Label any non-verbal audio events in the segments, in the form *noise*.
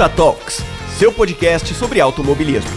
Ponta Talks, seu podcast sobre automobilismo.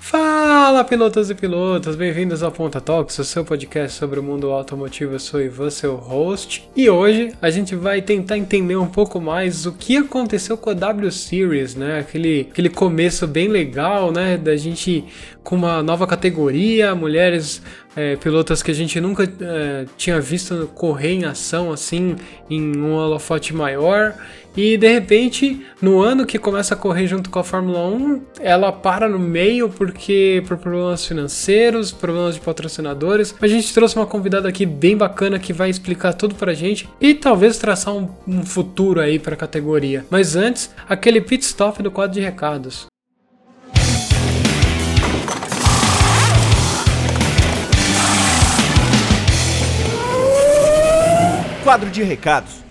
Fala pilotos e pilotas, bem-vindos ao Ponta Talks, o seu podcast sobre o mundo automotivo. Eu sou Ivan, seu host, e hoje a gente vai tentar entender um pouco mais o que aconteceu com a W Series, né? Aquele, aquele começo bem legal, né? Da gente com uma nova categoria, mulheres é, pilotas que a gente nunca é, tinha visto correr em ação assim em um holofote maior. E de repente, no ano que começa a correr junto com a Fórmula 1, ela para no meio porque por problemas financeiros, problemas de patrocinadores. A gente trouxe uma convidada aqui bem bacana que vai explicar tudo pra gente e talvez traçar um, um futuro aí para a categoria. Mas antes, aquele pit stop do quadro de recados. Quadro de recados.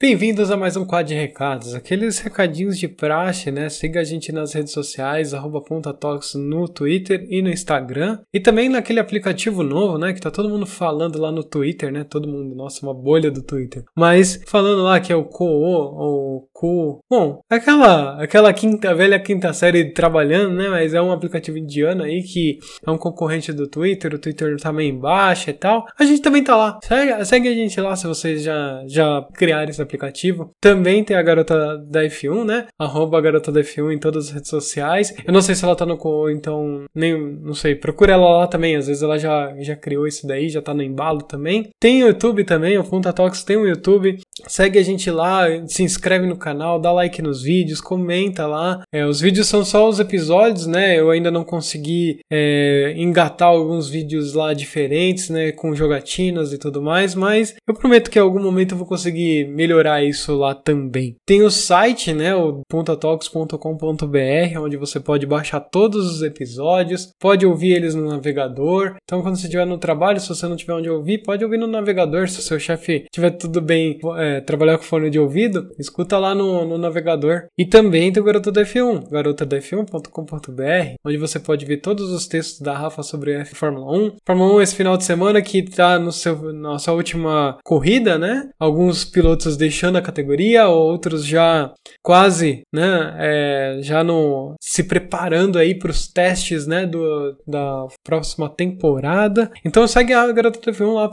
Bem-vindos a mais um quadro de recados, aqueles recadinhos de praxe, né? Siga a gente nas redes sociais, arroba Talks no Twitter e no Instagram. E também naquele aplicativo novo, né? Que tá todo mundo falando lá no Twitter, né? Todo mundo, nossa, uma bolha do Twitter. Mas falando lá que é o Co ou Co. Bom, aquela, aquela quinta, velha quinta série trabalhando, né? Mas é um aplicativo indiano aí que é um concorrente do Twitter, o Twitter tá meio embaixo e tal. A gente também tá lá. Segue, segue a gente lá se vocês já, já criaram esse aplicativo. Também tem a garota da F1, né? Arroba a garota da F1 em todas as redes sociais. Eu não sei se ela tá no então nem não sei. Procura ela lá também. Às vezes ela já, já criou isso daí, já tá no embalo também. Tem o YouTube também, o Punta Talks tem o YouTube. Segue a gente lá, se inscreve no canal, dá like nos vídeos, comenta lá. É, os vídeos são só os episódios, né? Eu ainda não consegui é, engatar alguns vídeos lá diferentes, né? Com jogatinas e tudo mais, mas eu prometo que em algum momento eu vou conseguir melhorar melhorar isso lá também. Tem o site, né, o pontatalks.com.br, onde você pode baixar todos os episódios, pode ouvir eles no navegador. Então, quando você estiver no trabalho, se você não tiver onde ouvir, pode ouvir no navegador. Se o seu chefe tiver tudo bem, é, trabalhar com fone de ouvido, escuta lá no, no navegador. E também tem o Garota da F1, garotadaf1.com.br, onde você pode ver todos os textos da Rafa sobre a Fórmula 1. Fórmula 1 esse final de semana que está no seu, na sua última corrida, né? Alguns pilotos de deixando a categoria, outros já quase, né, é, já no se preparando aí para os testes, né, do, da próxima temporada. Então segue a Garota TV1 lá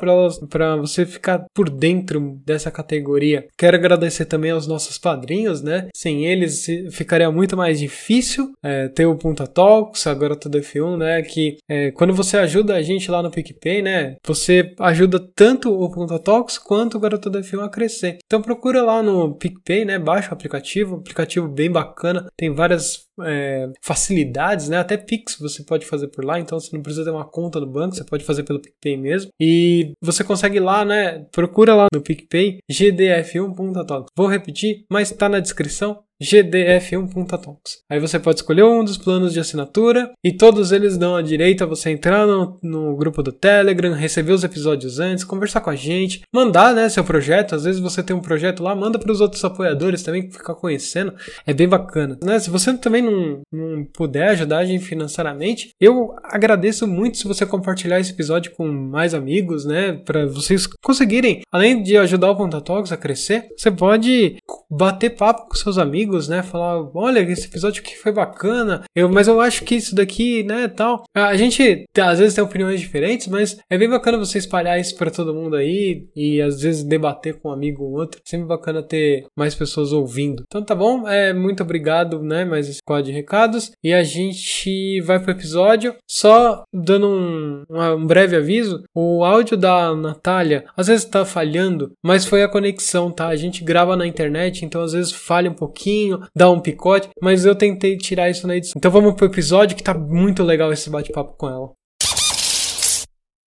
para você ficar por dentro dessa categoria. Quero agradecer também aos nossos padrinhos, né? Sem eles ficaria muito mais difícil é, ter o Punta Talks, a Garota F1, né? Que é, quando você ajuda a gente lá no PicPay, né? Você ajuda tanto o Punta Talks quanto o Garota F1 a crescer. Então procura lá no PicPay, né? Baixa o aplicativo, aplicativo bem bacana, tem várias é, facilidades, né? Até Pix você pode fazer por lá, então você não precisa ter uma conta no banco, você pode fazer pelo PicPay mesmo. E você consegue lá, né? Procura lá no PicPay gdf1.talk. Vou repetir, mas tá na descrição gdf1.talks. Aí você pode escolher um dos planos de assinatura e todos eles dão a direito a você entrar no, no, grupo do Telegram, receber os episódios antes, conversar com a gente, mandar né, seu projeto. Às vezes você tem um projeto lá, manda para os outros apoiadores também ficar conhecendo. É bem bacana. Né? Se você também não, não puder ajudar a gente financeiramente, eu agradeço muito se você compartilhar esse episódio com mais amigos, né? Para vocês conseguirem, além de ajudar o Ponta Talks a crescer, você pode bater papo com seus amigos amigos, né? Falar, olha, esse episódio aqui foi bacana, eu, mas eu acho que isso daqui, né, tal. A gente às vezes tem opiniões diferentes, mas é bem bacana você espalhar isso para todo mundo aí e às vezes debater com um amigo ou outro. Sempre bacana ter mais pessoas ouvindo. Então tá bom, é muito obrigado, né? Mais esse quadro de recados e a gente vai pro episódio. Só dando um, um breve aviso, o áudio da Natália às vezes tá falhando, mas foi a conexão, tá? A gente grava na internet, então às vezes falha um pouquinho pouquinho, dá um picote, mas eu tentei tirar isso na edição. Então vamos pro episódio que tá muito legal esse bate-papo com ela.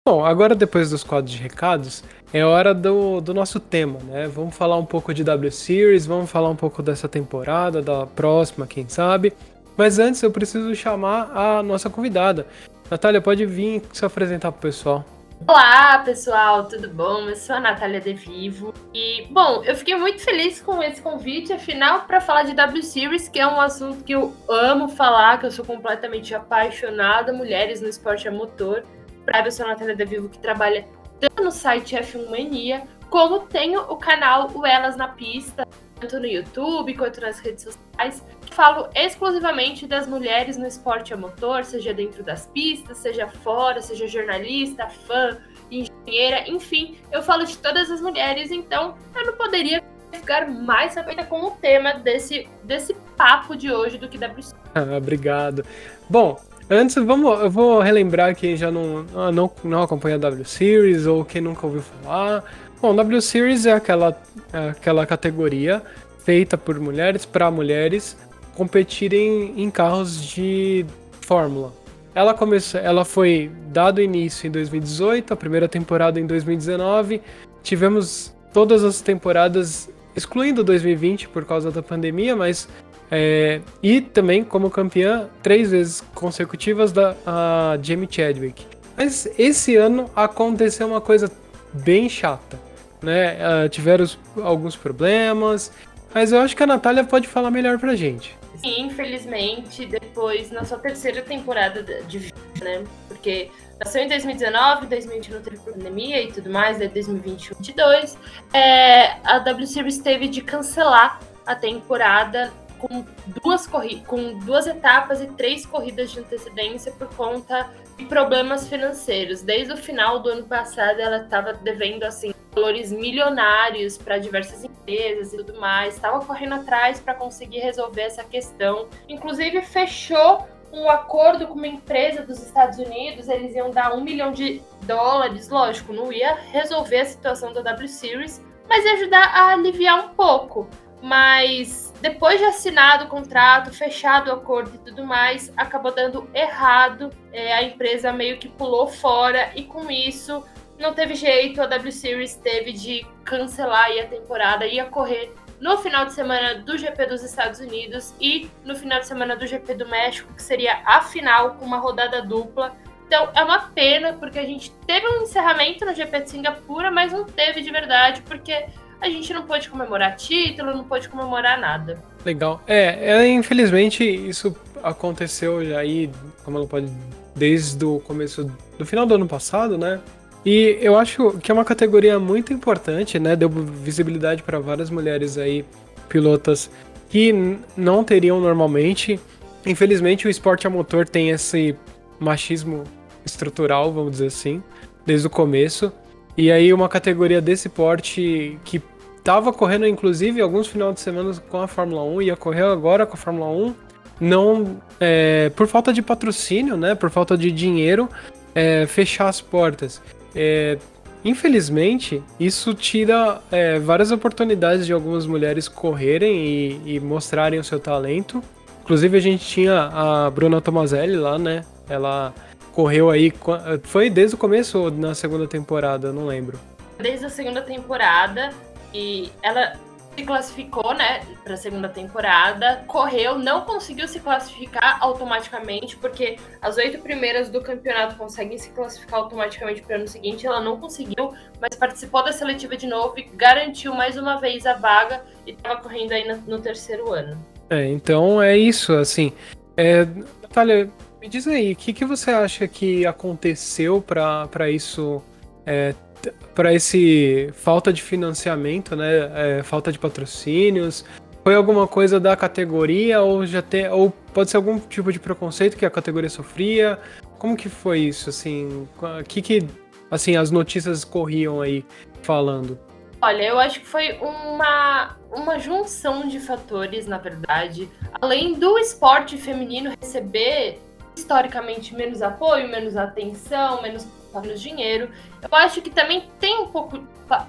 Bom, agora depois dos quadros de recados, é hora do, do nosso tema, né? Vamos falar um pouco de W Series, vamos falar um pouco dessa temporada, da próxima, quem sabe. Mas antes eu preciso chamar a nossa convidada. Natália, pode vir se apresentar pro pessoal. Olá, pessoal, tudo bom? Eu sou a Natália De Vivo. E, bom, eu fiquei muito feliz com esse convite, afinal, para falar de W Series, que é um assunto que eu amo falar, que eu sou completamente apaixonada, mulheres no esporte a motor. Pra eu sou a Natália De Vivo, que trabalha tanto no site F1 Mania, como tenho o canal o Elas na Pista, tanto no YouTube quanto nas redes sociais. Falo exclusivamente das mulheres no esporte a motor, seja dentro das pistas, seja fora, seja jornalista, fã, engenheira, enfim, eu falo de todas as mulheres, então eu não poderia ficar mais satisfeita com o tema desse, desse papo de hoje do que WC. *laughs* Ah, obrigado. Bom, antes vamos, eu vou relembrar quem já não, ah, não, não acompanha a W Series ou quem nunca ouviu falar. Bom, W Series é aquela, é aquela categoria feita por mulheres para mulheres competirem em carros de Fórmula. Ela começou, ela foi dado início em 2018, a primeira temporada em 2019. Tivemos todas as temporadas excluindo 2020 por causa da pandemia, mas é, e também como campeã três vezes consecutivas da Jamie Chadwick. Mas esse ano aconteceu uma coisa bem chata, né? Uh, tiveram alguns problemas, mas eu acho que a Natália pode falar melhor pra gente. Sim, infelizmente, depois, na sua terceira temporada de vida, né? Porque nasceu em 2019, 2020 não teve pandemia e tudo mais, daí 2021, 2022. É, a W Series teve de cancelar a temporada com duas, com duas etapas e três corridas de antecedência por conta de problemas financeiros. Desde o final do ano passado, ela estava devendo assim valores milionários para diversas empresas e tudo mais. Estava correndo atrás para conseguir resolver essa questão. Inclusive fechou um acordo com uma empresa dos Estados Unidos. Eles iam dar um milhão de dólares, lógico, não ia resolver a situação da W Series, mas ia ajudar a aliviar um pouco. Mas depois de assinado o contrato, fechado o acordo e tudo mais, acabou dando errado. É, a empresa meio que pulou fora e com isso não teve jeito. A W Series teve de cancelar a temporada, ia correr no final de semana do GP dos Estados Unidos e no final de semana do GP do México, que seria a final com uma rodada dupla. Então é uma pena, porque a gente teve um encerramento no GP de Singapura, mas não teve de verdade, porque a gente não pôde comemorar título, não pôde comemorar nada. Legal. É, é infelizmente isso aconteceu já aí, como ela pode, desde o começo do final do ano passado, né? E eu acho que é uma categoria muito importante, né? Deu visibilidade para várias mulheres aí, pilotas que não teriam normalmente. Infelizmente, o esporte a motor tem esse machismo estrutural, vamos dizer assim, desde o começo. E aí uma categoria desse porte que tava correndo inclusive alguns finais de semana com a Fórmula 1 ia correr agora com a Fórmula 1 não é, por falta de patrocínio né por falta de dinheiro é, fechar as portas é, infelizmente isso tira é, várias oportunidades de algumas mulheres correrem e, e, mostrarem o seu talento inclusive a gente tinha a Bruna Tomazelli lá né ela correu aí. Foi desde o começo ou na segunda temporada? Eu não lembro. Desde a segunda temporada. E ela se classificou, né, para a segunda temporada, correu, não conseguiu se classificar automaticamente, porque as oito primeiras do campeonato conseguem se classificar automaticamente para o ano seguinte, ela não conseguiu, mas participou da seletiva de novo e garantiu mais uma vez a vaga e estava correndo aí no, no, terceiro ano. É, então é isso, assim. É, Natália, me diz aí, o que, que você acha que aconteceu para isso, é, para esse falta de financiamento, né? É, falta de patrocínios? Foi alguma coisa da categoria ou já tem, ou pode ser algum tipo de preconceito que a categoria sofria? Como que foi isso, assim? Que que, assim, as notícias corriam aí falando? Olha, eu acho que foi uma, uma junção de fatores, na verdade. Além do esporte feminino receber historicamente menos apoio, menos atenção, menos, menos dinheiro. Eu acho que também tem um pouco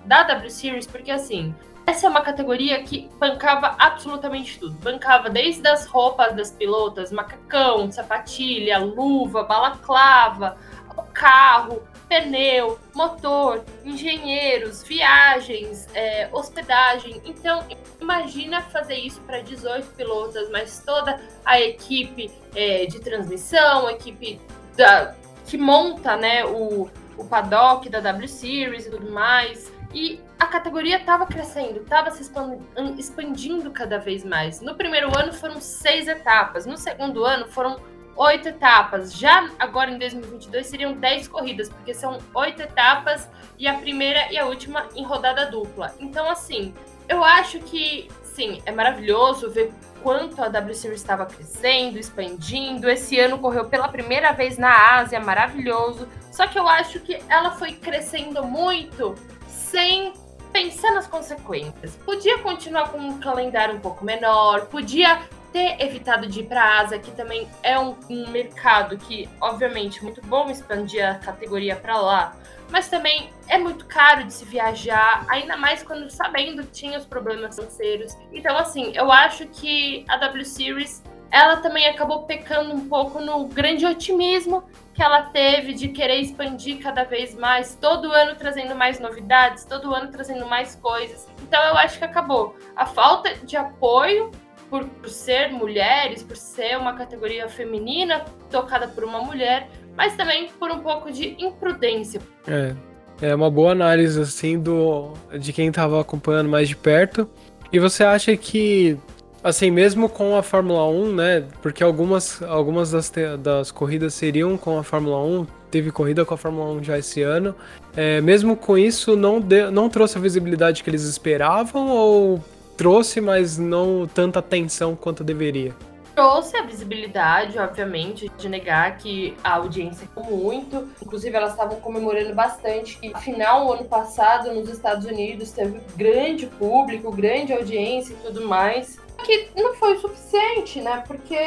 da W Series, porque assim, essa é uma categoria que bancava absolutamente tudo. Bancava desde as roupas das pilotas, macacão, sapatilha, luva, balaclava, o carro, pneu, motor, engenheiros, viagens, é, hospedagem. Então, imagina fazer isso para 18 pilotos, mas toda a equipe é, de transmissão, a equipe da, que monta né, o, o paddock da W Series e tudo mais. E a categoria estava crescendo, estava se expandindo cada vez mais. No primeiro ano foram seis etapas, no segundo ano foram oito etapas. Já agora em 2022 seriam dez corridas, porque são oito etapas e a primeira e a última em rodada dupla. Então, assim, eu acho que, sim, é maravilhoso ver quanto a W Series estava crescendo, expandindo. Esse ano correu pela primeira vez na Ásia, maravilhoso. Só que eu acho que ela foi crescendo muito sem pensar nas consequências. Podia continuar com um calendário um pouco menor, podia ter evitado de ir para a Ásia, que também é um, um mercado que, obviamente, muito bom expandir a categoria para lá, mas também é muito caro de se viajar, ainda mais quando sabendo que tinha os problemas financeiros. Então, assim, eu acho que a W Series ela também acabou pecando um pouco no grande otimismo que ela teve de querer expandir cada vez mais, todo ano trazendo mais novidades, todo ano trazendo mais coisas. Então eu acho que acabou. A falta de apoio por, por ser mulheres, por ser uma categoria feminina tocada por uma mulher, mas também por um pouco de imprudência. É, é uma boa análise assim do de quem estava acompanhando mais de perto. E você acha que assim, mesmo com a Fórmula 1, né? Porque algumas, algumas das, das corridas seriam com a Fórmula 1, teve corrida com a Fórmula 1 já esse ano. É, mesmo com isso, não, de, não trouxe a visibilidade que eles esperavam ou trouxe, mas não tanta atenção quanto deveria? Trouxe a visibilidade, obviamente, de negar que a audiência ficou muito. Inclusive, elas estavam comemorando bastante que, afinal, o ano passado, nos Estados Unidos, teve grande público, grande audiência e tudo mais. Que não foi o suficiente, né? Porque,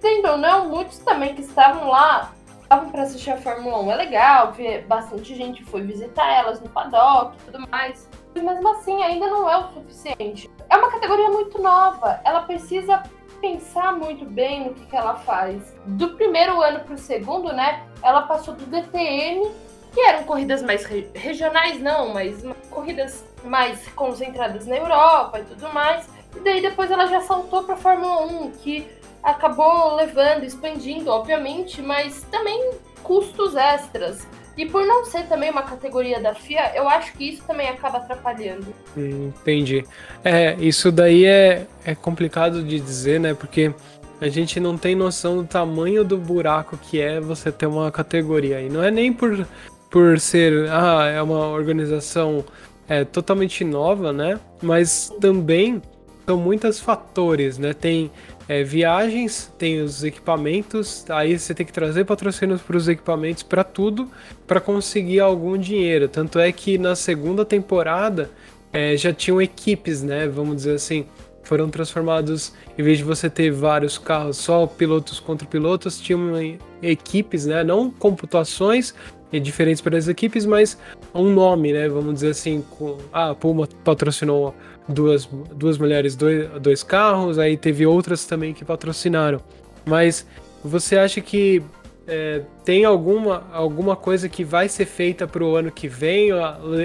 tendo ou não, muitos também que estavam lá estavam para assistir a Fórmula 1. É legal ver bastante gente foi visitar elas no paddock e tudo mais. Mas mesmo assim, ainda não é o suficiente. É uma categoria muito nova. Ela precisa pensar muito bem no que, que ela faz. Do primeiro ano para o segundo, né? Ela passou do DTM, que eram corridas mais re regionais, não, mas corridas mais concentradas na Europa e tudo mais. E daí depois ela já saltou para Fórmula 1, que acabou levando, expandindo, obviamente, mas também custos extras. E por não ser também uma categoria da FIA, eu acho que isso também acaba atrapalhando. Entendi. É, isso daí é, é complicado de dizer, né? Porque a gente não tem noção do tamanho do buraco que é você ter uma categoria. E não é nem por, por ser, ah, é uma organização é, totalmente nova, né? Mas também são muitos fatores, né? Tem é, viagens, tem os equipamentos, aí você tem que trazer patrocínios para os equipamentos, para tudo, para conseguir algum dinheiro. Tanto é que na segunda temporada é, já tinham equipes, né? Vamos dizer assim, foram transformados, em vez de você ter vários carros, só pilotos contra pilotos, tinham equipes, né? Não computações diferentes para as equipes, mas um nome, né? Vamos dizer assim, com, ah, a Puma patrocinou duas, duas mulheres, dois, dois carros, aí teve outras também que patrocinaram. Mas você acha que é, tem alguma, alguma coisa que vai ser feita para o ano que vem?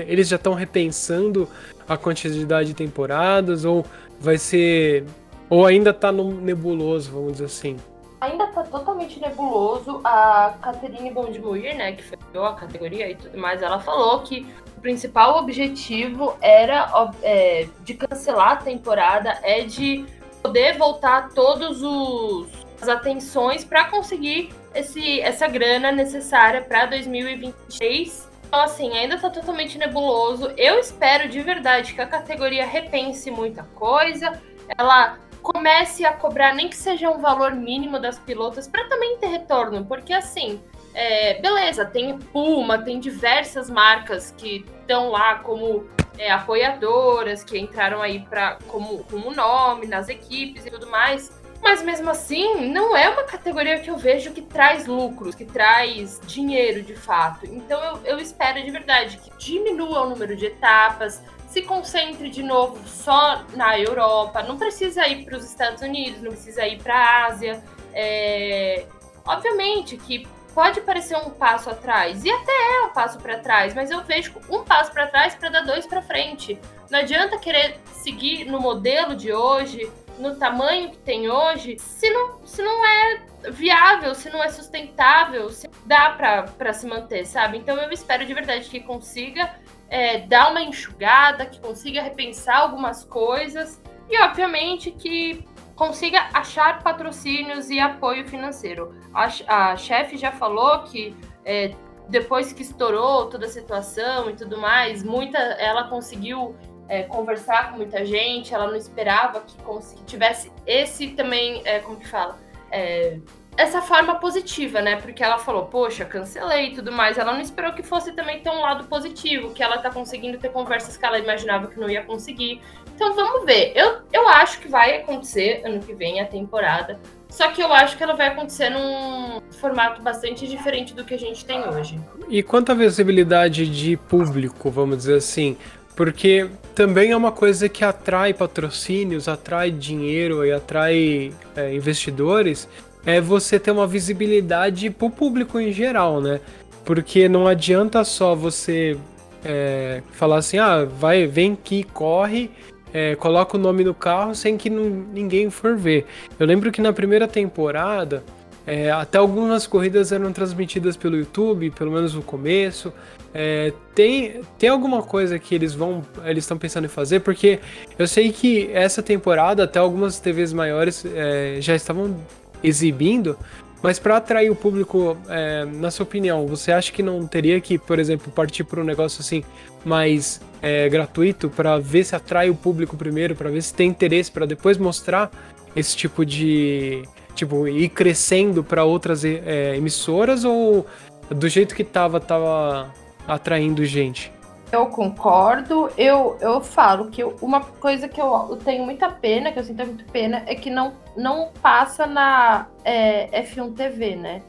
Eles já estão repensando a quantidade de temporadas? Ou vai ser. Ou ainda está nebuloso, vamos dizer assim? Ainda está totalmente nebuloso. A Catherine Bondmuir, né, que fechou a categoria e tudo mais, ela falou que principal objetivo era é, de cancelar a temporada, é de poder voltar todos os as atenções para conseguir esse, essa grana necessária para 2023. Então, assim, ainda está totalmente nebuloso. Eu espero de verdade que a categoria repense muita coisa, ela comece a cobrar nem que seja um valor mínimo das pilotas para também ter retorno, porque assim, é, beleza, tem Puma, tem diversas marcas que estão lá como é, apoiadoras, que entraram aí pra, como, como nome nas equipes e tudo mais. Mas mesmo assim, não é uma categoria que eu vejo que traz lucros, que traz dinheiro de fato. Então eu, eu espero de verdade que diminua o número de etapas, se concentre de novo só na Europa, não precisa ir para os Estados Unidos, não precisa ir para a Ásia. É... Obviamente que pode parecer um passo atrás, e até é um passo para trás, mas eu vejo um passo para trás para dar dois para frente. Não adianta querer seguir no modelo de hoje, no tamanho que tem hoje, se não, se não é viável, se não é sustentável, se dá para se manter, sabe? Então eu espero de verdade que consiga é, dar uma enxugada, que consiga repensar algumas coisas e, obviamente, que consiga achar patrocínios e apoio financeiro. A, a chefe já falou que é, depois que estourou toda a situação e tudo mais, muita, ela conseguiu é, conversar com muita gente, ela não esperava que, que tivesse esse também, é, como que fala, é, essa forma positiva, né? Porque ela falou, poxa, cancelei e tudo mais. Ela não esperou que fosse também ter um lado positivo, que ela tá conseguindo ter conversas que ela imaginava que não ia conseguir. Então vamos ver. Eu, eu acho que vai acontecer ano que vem a temporada. Só que eu acho que ela vai acontecer num formato bastante diferente do que a gente tem hoje. E quanto à visibilidade de público, vamos dizer assim, porque também é uma coisa que atrai patrocínios, atrai dinheiro e atrai é, investidores, é você ter uma visibilidade para o público em geral, né? Porque não adianta só você é, falar assim, ah, vai, vem aqui, corre, é, coloca o nome no carro sem que ninguém for ver. Eu lembro que na primeira temporada, é, até algumas corridas eram transmitidas pelo YouTube, pelo menos no começo. É, tem, tem alguma coisa que eles vão eles estão pensando em fazer? Porque eu sei que essa temporada até algumas TVs maiores é, já estavam exibindo, mas para atrair o público, é, na sua opinião, você acha que não teria que, por exemplo, partir para um negócio assim mais é, gratuito para ver se atrai o público primeiro, para ver se tem interesse, para depois mostrar esse tipo de tipo ir crescendo para outras é, emissoras ou do jeito que tava tava atraindo gente. Eu concordo. Eu, eu falo que uma coisa que eu, tenho muita pena, que eu sinto muito pena, é que não, não passa na é, F1 TV, né?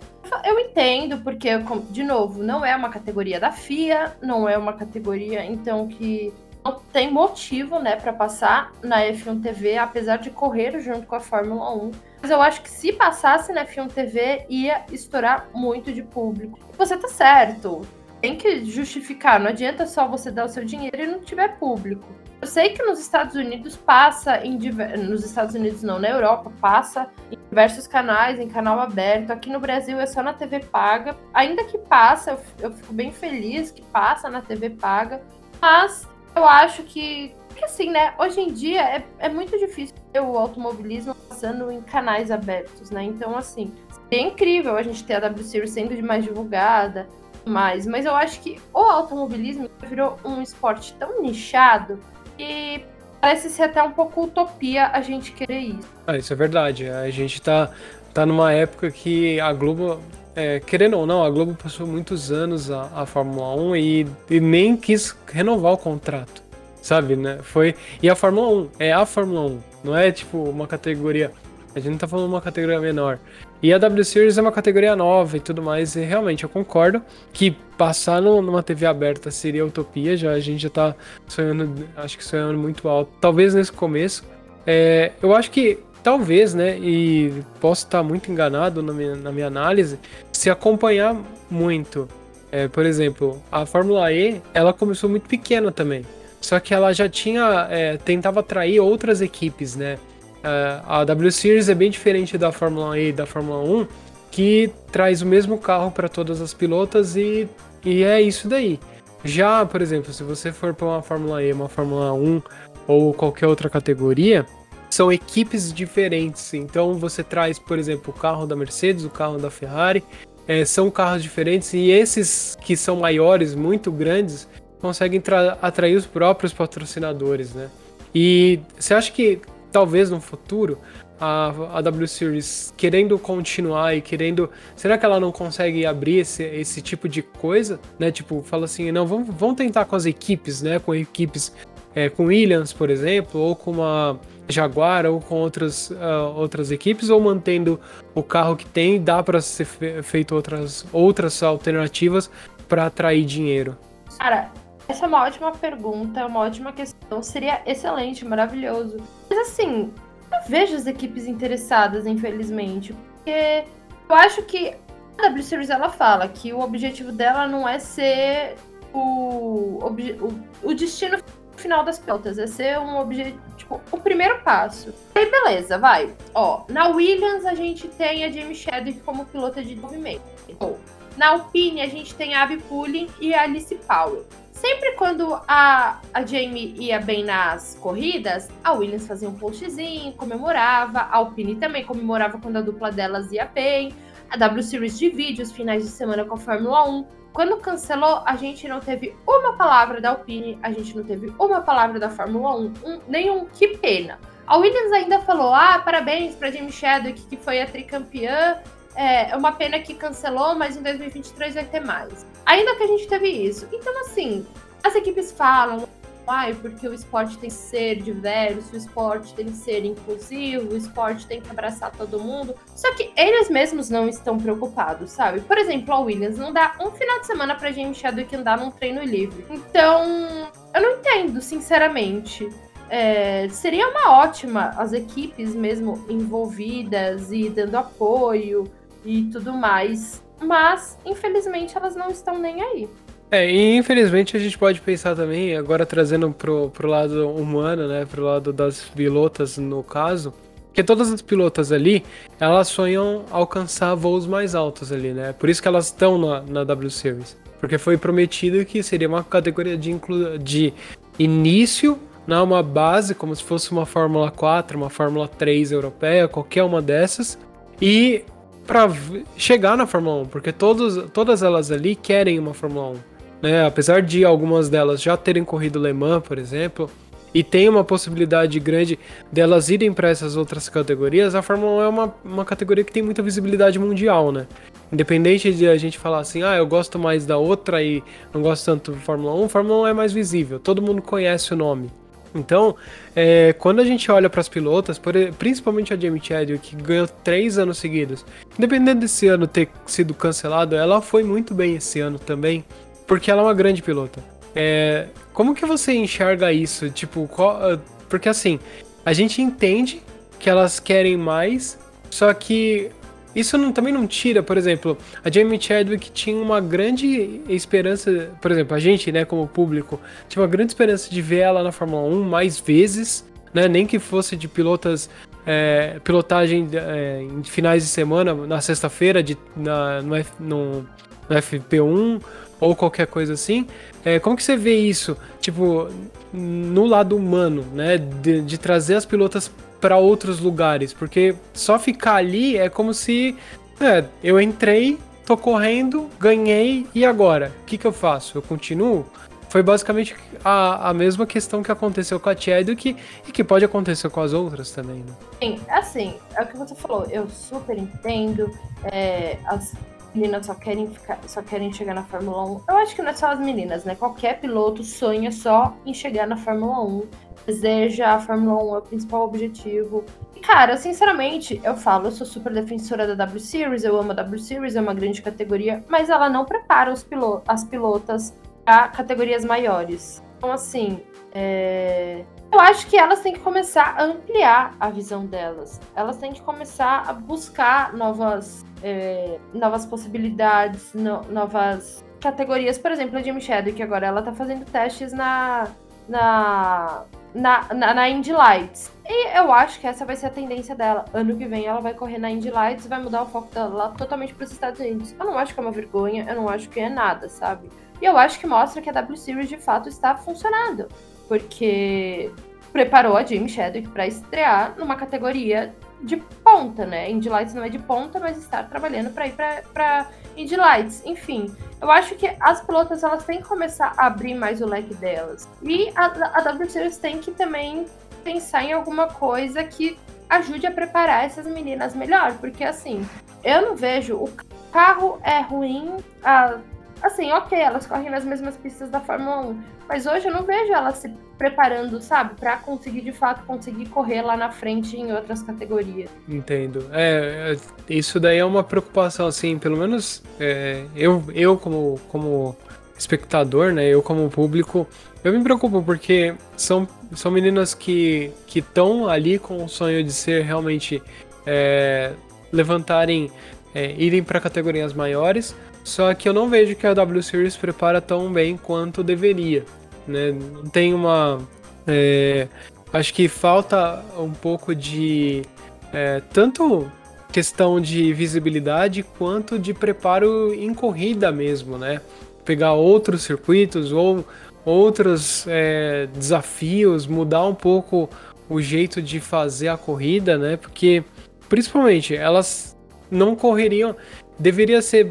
Eu entendo, porque, de novo, não é uma categoria da FIA, não é uma categoria, então, que não tem motivo, né, para passar na F1 TV, apesar de correr junto com a Fórmula 1. Mas eu acho que se passasse na F1 TV, ia estourar muito de público. Você tá certo tem que justificar. Não adianta só você dar o seu dinheiro e não tiver público. Eu sei que nos Estados Unidos passa em diver... nos Estados Unidos não, na Europa passa em diversos canais, em canal aberto. Aqui no Brasil é só na TV paga. Ainda que passa, eu, fico bem feliz que passa na TV paga. Mas eu acho que, que assim, né? Hoje em dia é, é muito difícil ter o automobilismo passando em canais abertos, né? Então, assim, é incrível a gente ter a W Series sendo mais divulgada, mais, mas eu acho que o automobilismo virou um esporte tão nichado que parece ser até um pouco utopia a gente querer isso. Ah, isso é verdade. A gente tá, tá numa época que a Globo, é, querendo ou não, a Globo passou muitos anos a, a Fórmula 1 e, e nem quis renovar o contrato, sabe, né? Foi, e a Fórmula 1 é a Fórmula 1, não é tipo uma categoria a gente não tá falando uma categoria menor. E a W Series é uma categoria nova e tudo mais, e realmente eu concordo que passar no, numa TV aberta seria utopia, já a gente já tá sonhando, acho que sonhando muito alto. Talvez nesse começo. É, eu acho que talvez, né, e posso estar muito enganado na minha, na minha análise, se acompanhar muito. É, por exemplo, a Fórmula E, ela começou muito pequena também. Só que ela já tinha, é, tentava atrair outras equipes, né? É, a W Series é bem diferente da Fórmula E e da Fórmula 1, que traz o mesmo carro para todas as pilotas e, e é isso daí. Já, por exemplo, se você for para uma Fórmula E, uma Fórmula 1 ou qualquer outra categoria, são equipes diferentes. Então você traz, por exemplo, o carro da Mercedes, o carro da Ferrari, é, são carros diferentes e esses que são maiores, muito grandes, conseguem atrair os próprios patrocinadores, né? E você acha que talvez no futuro a, a W Series querendo continuar e querendo. Será que ela não consegue abrir esse, esse tipo de coisa? Né? Tipo, fala assim, não, vamos, vamos tentar com as equipes, né? Com equipes. É, com Williams, por exemplo, ou com uma Jaguar, ou com outras, uh, outras equipes, ou mantendo o carro que tem, dá para ser fe feito outras, outras alternativas para atrair dinheiro? Cara, essa é uma ótima pergunta, uma ótima questão. Seria excelente, maravilhoso. Mas assim, eu vejo as equipes interessadas, infelizmente. Porque eu acho que a W Series ela fala que o objetivo dela não é ser o, o, o destino final das pilotas, é ser um objetivo, tipo, o primeiro passo. Aí beleza, vai. Ó, na Williams a gente tem a Jamie Chadwick como pilota de desenvolvimento. Na Alpine a gente tem a Abby Pulling e a Alice Powell. Se sempre quando a, a Jamie ia bem nas corridas, a Williams fazia um postzinho, comemorava, a Alpine também comemorava quando a dupla delas ia bem, a W Series divide os finais de semana com a Fórmula 1. Quando cancelou, a gente não teve uma palavra da Alpine, a gente não teve uma palavra da Fórmula 1, um, nenhum que pena. A Williams ainda falou: ah, parabéns para Jamie Chadwick, que foi a tricampeã. É uma pena que cancelou, mas em 2023 vai ter mais. Ainda que a gente teve isso. Então, assim, as equipes falam, ai, porque o esporte tem que ser diverso, o esporte tem que ser inclusivo, o esporte tem que abraçar todo mundo. Só que eles mesmos não estão preocupados, sabe? Por exemplo, a Williams não dá um final de semana pra James Chadwick andar num treino livre. Então, eu não entendo, sinceramente. É, seria uma ótima as equipes mesmo envolvidas e dando apoio e tudo mais. Mas, infelizmente, elas não estão nem aí. É, e infelizmente a gente pode pensar também, agora trazendo pro, pro lado humano, né, pro lado das pilotas no caso, que todas as pilotas ali, elas sonham alcançar voos mais altos ali, né, por isso que elas estão na, na W Series, porque foi prometido que seria uma categoria de, inclu de início, não né, uma base, como se fosse uma Fórmula 4, uma Fórmula 3 europeia, qualquer uma dessas, e para chegar na Fórmula 1, porque todos, todas elas ali querem uma Fórmula 1. Né? Apesar de algumas delas já terem corrido Le Mans, por exemplo, e tem uma possibilidade grande delas irem para essas outras categorias, a Fórmula 1 é uma, uma categoria que tem muita visibilidade mundial, né? Independente de a gente falar assim, ah, eu gosto mais da outra e não gosto tanto da Fórmula 1, Fórmula 1 é mais visível, todo mundo conhece o nome. Então, é, quando a gente olha para as pilotas, por, principalmente a Jamie Chadwick, que ganhou três anos seguidos, independente desse ano ter sido cancelado, ela foi muito bem esse ano também porque ela é uma grande pilota. É, como que você enxerga isso? Tipo, qual, ah, porque assim, a gente entende que elas querem mais, só que isso não, também não tira, por exemplo, a Jamie Chadwick tinha uma grande esperança, por exemplo, a gente, né, como público, tinha uma grande esperança de ver ela na Fórmula 1 mais vezes, né, nem que fosse de pilotas, é, pilotagem é, em finais de semana, na sexta-feira, na, no, no, no FP1 ou qualquer coisa assim. É, como que você vê isso, tipo, no lado humano, né, de, de trazer as pilotas para outros lugares? Porque só ficar ali é como se, é, eu entrei, tô correndo, ganhei e agora, o que que eu faço? Eu continuo? Foi basicamente a, a mesma questão que aconteceu com a Chadwick e que pode acontecer com as outras também, né? Sim, assim, é o que você falou, eu super entendo. É, as meninas só querem, ficar, só querem chegar na Fórmula 1. Eu acho que não é só as meninas, né? Qualquer piloto sonha só em chegar na Fórmula 1. Deseja a Fórmula 1 é o principal objetivo. E, cara, sinceramente, eu falo, eu sou super defensora da W Series, eu amo a W Series, é uma grande categoria, mas ela não prepara os pilo as pilotas para categorias maiores. Então, assim, é... eu acho que elas têm que começar a ampliar a visão delas. Elas têm que começar a buscar novas é, novas possibilidades, no, novas categorias. Por exemplo, a Jimmy Chadwick agora ela tá fazendo testes na, na, na, na, na Indy Lights. E eu acho que essa vai ser a tendência dela. Ano que vem ela vai correr na Indy Lights e vai mudar o foco dela totalmente para os Estados Unidos. Eu não acho que é uma vergonha, eu não acho que é nada, sabe? E eu acho que mostra que a W Series de fato está funcionando. Porque preparou a Jimmy Chadwick para estrear numa categoria de ponta, né? Indy Lights não é de ponta, mas está trabalhando para ir para Indy Lights. Enfim, eu acho que as pilotas elas têm que começar a abrir mais o leque delas. E a, a W Series tem que também pensar em alguma coisa que ajude a preparar essas meninas melhor, porque assim, eu não vejo o carro é ruim, a Assim, ok, elas correm nas mesmas pistas da Fórmula 1, mas hoje eu não vejo elas se preparando, sabe, para conseguir de fato conseguir correr lá na frente em outras categorias. Entendo. É, é, isso daí é uma preocupação, assim, pelo menos é, eu, eu como, como espectador, né, eu como público, eu me preocupo porque são, são meninas que estão ali com o sonho de ser realmente é, levantarem, é, irem para categorias maiores, só que eu não vejo que a W Series prepara tão bem quanto deveria. Né? Tem uma. É, acho que falta um pouco de. É, tanto questão de visibilidade quanto de preparo em corrida mesmo, né? Pegar outros circuitos ou outros é, desafios, mudar um pouco o jeito de fazer a corrida, né? Porque, principalmente, elas não correriam. Deveria ser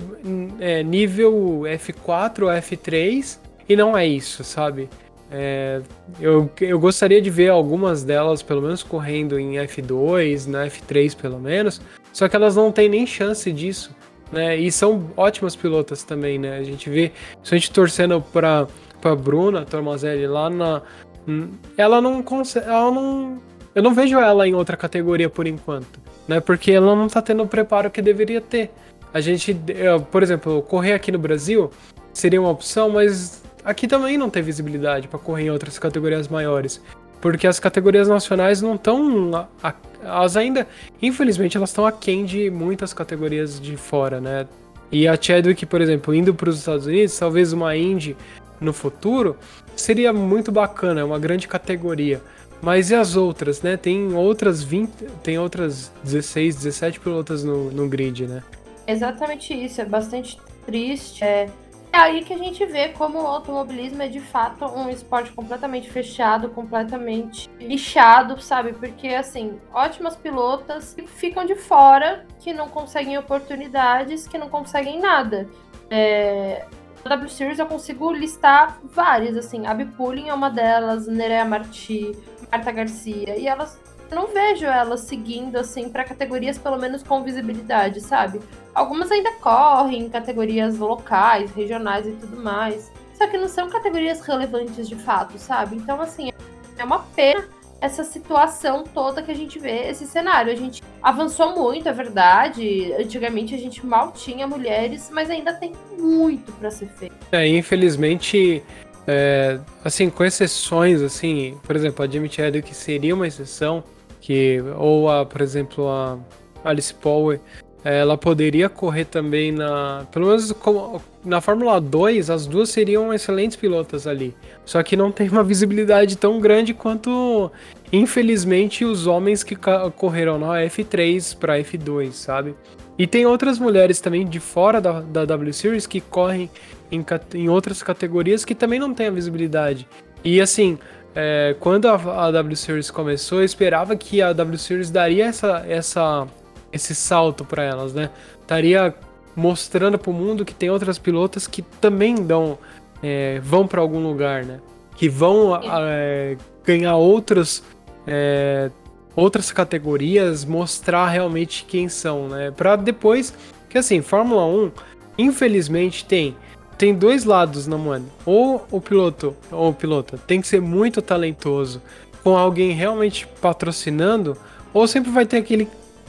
é, nível F4 ou F3 e não é isso, sabe? É, eu, eu gostaria de ver algumas delas, pelo menos, correndo em F2, na F3 pelo menos, só que elas não têm nem chance disso, né? E são ótimas pilotas também, né? A gente vê, se a gente torcendo para pra Bruna Tormazelli lá na. Ela não consegue. Ela não. Eu não vejo ela em outra categoria por enquanto, né? Porque ela não tá tendo o preparo que deveria ter. A gente, por exemplo, correr aqui no Brasil seria uma opção, mas aqui também não tem visibilidade para correr em outras categorias maiores. Porque as categorias nacionais não estão. Elas ainda. Infelizmente, elas estão aquém de muitas categorias de fora, né? E a Chadwick, por exemplo, indo para os Estados Unidos, talvez uma Indy no futuro, seria muito bacana, é uma grande categoria. Mas e as outras, né? Tem outras 20, tem outras 16, 17 pilotas no, no grid, né? Exatamente isso, é bastante triste. É, é aí que a gente vê como o automobilismo é de fato um esporte completamente fechado, completamente lixado, sabe? Porque, assim, ótimas pilotas ficam de fora, que não conseguem oportunidades, que não conseguem nada. É, na W Series eu consigo listar várias, assim, Abby Pulling é uma delas, Nerea Marti, Marta Garcia, e elas não vejo elas seguindo assim para categorias pelo menos com visibilidade, sabe? Algumas ainda correm em categorias locais, regionais e tudo mais. Só que não são categorias relevantes de fato, sabe? Então assim, é uma pena essa situação toda que a gente vê, esse cenário. A gente avançou muito, é verdade. Antigamente a gente mal tinha mulheres, mas ainda tem muito para ser feito. É, infelizmente, é, assim, com exceções, assim, por exemplo, a Jamie Chadwick seria uma exceção, que ou a, por exemplo, a Alice Power, ela poderia correr também na. Pelo menos como, na Fórmula 2, as duas seriam excelentes pilotas ali. Só que não tem uma visibilidade tão grande quanto, infelizmente, os homens que correram na F3 para F2, sabe? E tem outras mulheres também de fora da, da W Series que correm em, em outras categorias que também não tem a visibilidade. E assim, é, quando a, a, W Series começou, eu esperava que a W Series daria essa, essa esse salto para elas, né? Estaria mostrando para o mundo que tem outras pilotas que também dão, é, vão para algum lugar, né? Que vão é, ganhar outras, é, outras categorias, mostrar realmente quem são, né? Para depois, que assim, Fórmula 1, infelizmente tem tem dois lados na mano. Ou o piloto, ou o piloto tem que ser muito talentoso, com alguém realmente patrocinando, ou sempre vai ter aquele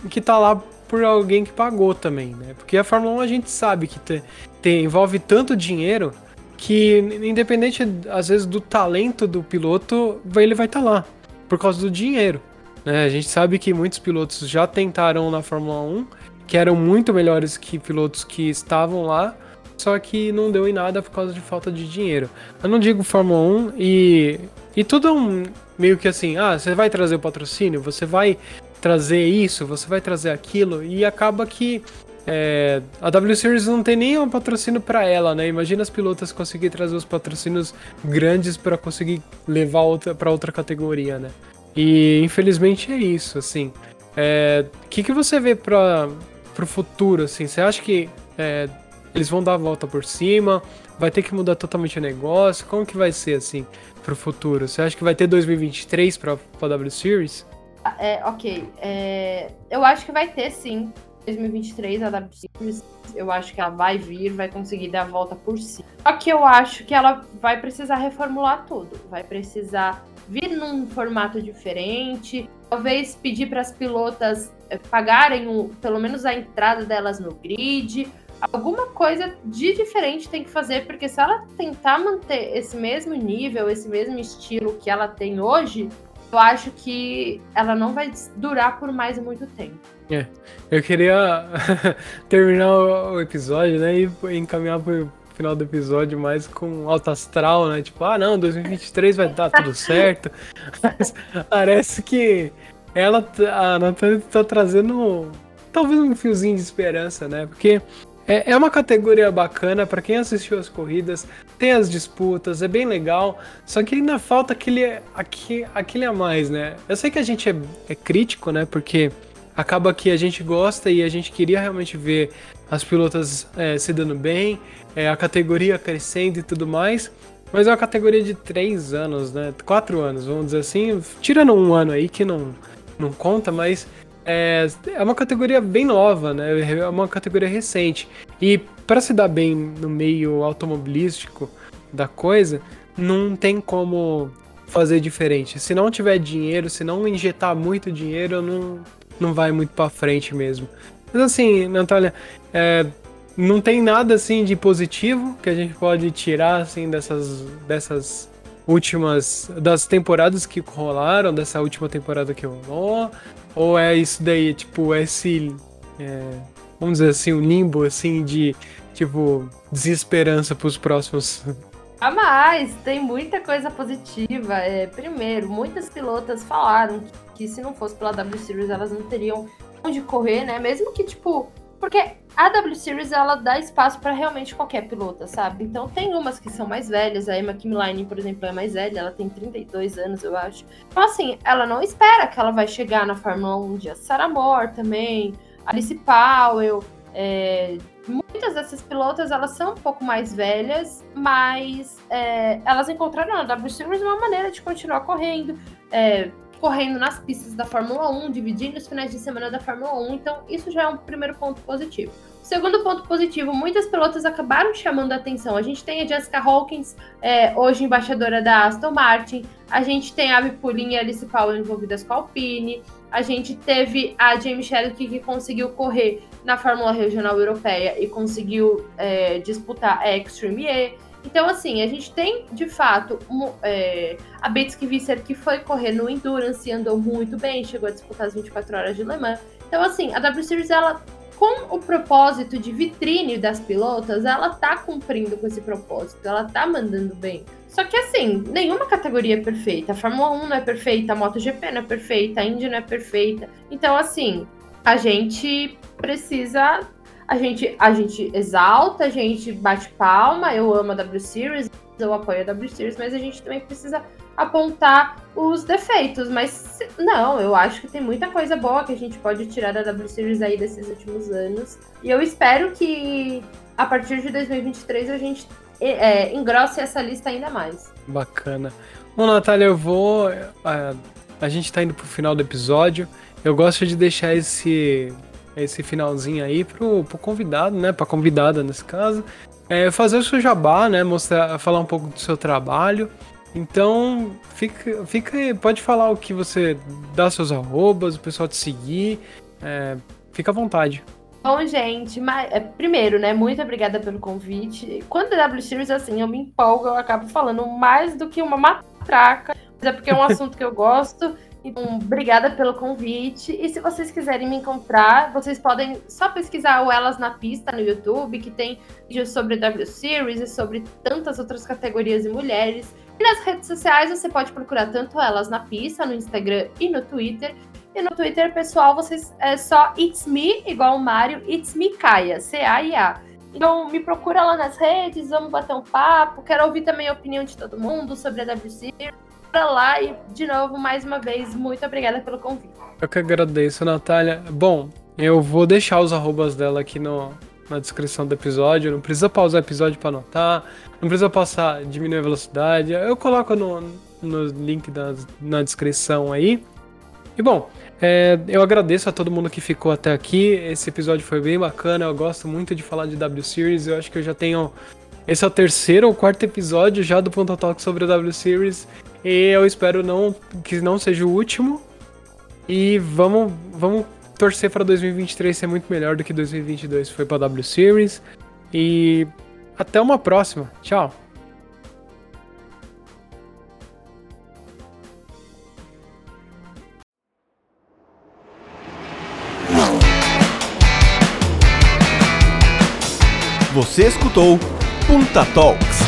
que tá lá por alguém que pagou também, né? Porque a Fórmula 1 a gente sabe que te, te, envolve tanto dinheiro que, independente, às vezes, do talento do piloto, ele vai estar tá lá, por causa do dinheiro. Né? A gente sabe que muitos pilotos já tentaram na Fórmula 1, que eram muito melhores que pilotos que estavam lá, só que não deu em nada por causa de falta de dinheiro. Eu não digo Fórmula 1 e. E tudo é um, meio que assim, ah, você vai trazer o patrocínio, você vai trazer isso, você vai trazer aquilo, e acaba que é, a W Series não tem nem um patrocínio para ela, né? Imagina as pilotas conseguir trazer os patrocínios grandes para conseguir levar outra para outra categoria, né? E infelizmente é isso, assim. O é, que, que você vê para o futuro, assim? Você acha que é, eles vão dar a volta por cima? Vai ter que mudar totalmente o negócio? Como que vai ser, assim, para o futuro? Você acha que vai ter 2023 para a W Series? É, ok. É, eu acho que vai ter sim. 2023 a W Series. Eu acho que ela vai vir, vai conseguir dar a volta por si. Só que eu acho que ela vai precisar reformular tudo. Vai precisar vir num formato diferente. Talvez pedir para as pilotas é, pagarem o, pelo menos a entrada delas no grid. Alguma coisa de diferente tem que fazer, porque se ela tentar manter esse mesmo nível, esse mesmo estilo que ela tem hoje, eu acho que ela não vai durar por mais muito tempo. É, eu queria *laughs* terminar o episódio, né, e encaminhar pro final do episódio mais com alto astral, né, tipo, ah não, 2023 vai dar tudo *laughs* certo, mas parece que ela, a Nathalie tá trazendo talvez um fiozinho de esperança, né, porque é, é uma categoria bacana para quem assistiu as corridas, tem as disputas, é bem legal, só que ainda falta aquele, aquele, aquele a mais, né? Eu sei que a gente é, é crítico, né? Porque acaba que a gente gosta e a gente queria realmente ver as pilotas é, se dando bem, é, a categoria crescendo e tudo mais. Mas é uma categoria de 3 anos, né? 4 anos, vamos dizer assim. Tirando um ano aí que não, não conta, mas é, é uma categoria bem nova, né? É uma categoria recente. E para se dar bem no meio automobilístico da coisa, não tem como fazer diferente. Se não tiver dinheiro, se não injetar muito dinheiro, não, não vai muito para frente mesmo. Mas assim, Natália, é, não tem nada assim de positivo que a gente pode tirar assim dessas dessas últimas das temporadas que rolaram, dessa última temporada que rolou, ou é isso daí, tipo, esse é, vamos dizer assim, um limbo assim de tipo desesperança para os próximos a mais, tem muita coisa positiva. É, primeiro, muitas pilotas falaram que, que se não fosse pela W Series elas não teriam onde correr, né? Mesmo que, tipo, porque a W Series ela dá espaço para realmente qualquer pilota, sabe? Então tem umas que são mais velhas, a Emma Kimline, por exemplo, é mais velha, ela tem 32 anos, eu acho. Então assim, ela não espera que ela vai chegar na Fórmula 1 um dia. Sarah Moore também, Alice Powell, é... muitas dessas pilotas elas são um pouco mais velhas, mas é... elas encontraram na W Series uma maneira de continuar correndo. É correndo nas pistas da Fórmula 1, dividindo os finais de semana da Fórmula 1, então isso já é um primeiro ponto positivo. Segundo ponto positivo, muitas pilotas acabaram chamando a atenção. A gente tem a Jessica Hawkins, é, hoje embaixadora da Aston Martin. A gente tem a Pulin e a Alice Powell envolvidas com a Alpine. A gente teve a Jamie Shelby que conseguiu correr na Fórmula Regional Europeia e conseguiu é, disputar a Extreme E. Então, assim, a gente tem, de fato, um, é, a Bates Visser que foi correr no Endurance e andou muito bem, chegou a disputar as 24 horas de Le Mans. Então, assim, a W Series, ela, com o propósito de vitrine das pilotas, ela tá cumprindo com esse propósito, ela tá mandando bem. Só que, assim, nenhuma categoria é perfeita. A Fórmula 1 não é perfeita, a MotoGP não é perfeita, a Indy não é perfeita. Então, assim, a gente precisa a gente, a gente exalta, a gente bate palma, eu amo a W Series, eu apoio a W Series, mas a gente também precisa apontar os defeitos. Mas não, eu acho que tem muita coisa boa que a gente pode tirar da W Series aí desses últimos anos. E eu espero que a partir de 2023 a gente é, engrosse essa lista ainda mais. Bacana. Bom, Natália, eu vou. A, a gente tá indo pro final do episódio. Eu gosto de deixar esse esse finalzinho aí pro, pro convidado, né? Pra convidada nesse caso. É, fazer o seu jabá, né? Mostrar, falar um pouco do seu trabalho. Então, fica, fica pode falar o que você dá seus arrobas, o pessoal te seguir. É, fica à vontade. Bom, gente, mas, é, primeiro, né, muito obrigada pelo convite. Quando é W Series, assim, eu me empolgo, eu acabo falando mais do que uma matraca, mas é porque é um assunto que eu gosto então, obrigada pelo convite. E se vocês quiserem me encontrar, vocês podem só pesquisar o Elas na Pista no YouTube, que tem vídeos sobre W Series e sobre tantas outras categorias e mulheres. E nas redes sociais você pode procurar tanto Elas na Pista, no Instagram e no Twitter. E no Twitter, pessoal, vocês é só It's Me, igual o Mário, It's Me Kaia, C-A-I-A. Então me procura lá nas redes, vamos bater um papo. Quero ouvir também a opinião de todo mundo sobre a W Series lá e, de novo, mais uma vez, muito obrigada pelo convite. Eu que agradeço, Natália. Bom, eu vou deixar os arrobas dela aqui no, na descrição do episódio. Não precisa pausar o episódio para anotar. Não precisa passar, diminuir a velocidade. Eu coloco no, no link da, na descrição aí. E bom, é, eu agradeço a todo mundo que ficou até aqui. Esse episódio foi bem bacana. Eu gosto muito de falar de W Series. Eu acho que eu já tenho. Esse é o terceiro ou quarto episódio já do Ponto Talk sobre a W Series. E eu espero não que não seja o último. E vamos, vamos torcer para 2023 ser muito melhor do que 2022 foi para W Series. E até uma próxima. Tchau. Você escutou Punta Talks.